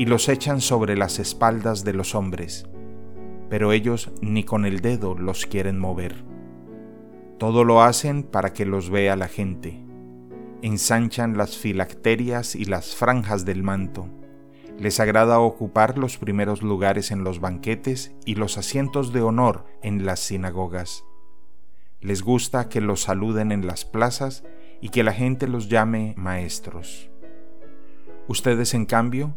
y los echan sobre las espaldas de los hombres, pero ellos ni con el dedo los quieren mover. Todo lo hacen para que los vea la gente. Ensanchan las filacterias y las franjas del manto. Les agrada ocupar los primeros lugares en los banquetes y los asientos de honor en las sinagogas. Les gusta que los saluden en las plazas y que la gente los llame maestros. Ustedes, en cambio,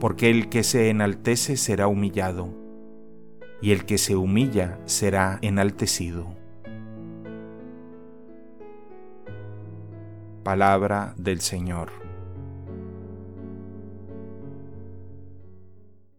porque el que se enaltece será humillado, y el que se humilla será enaltecido. Palabra del Señor.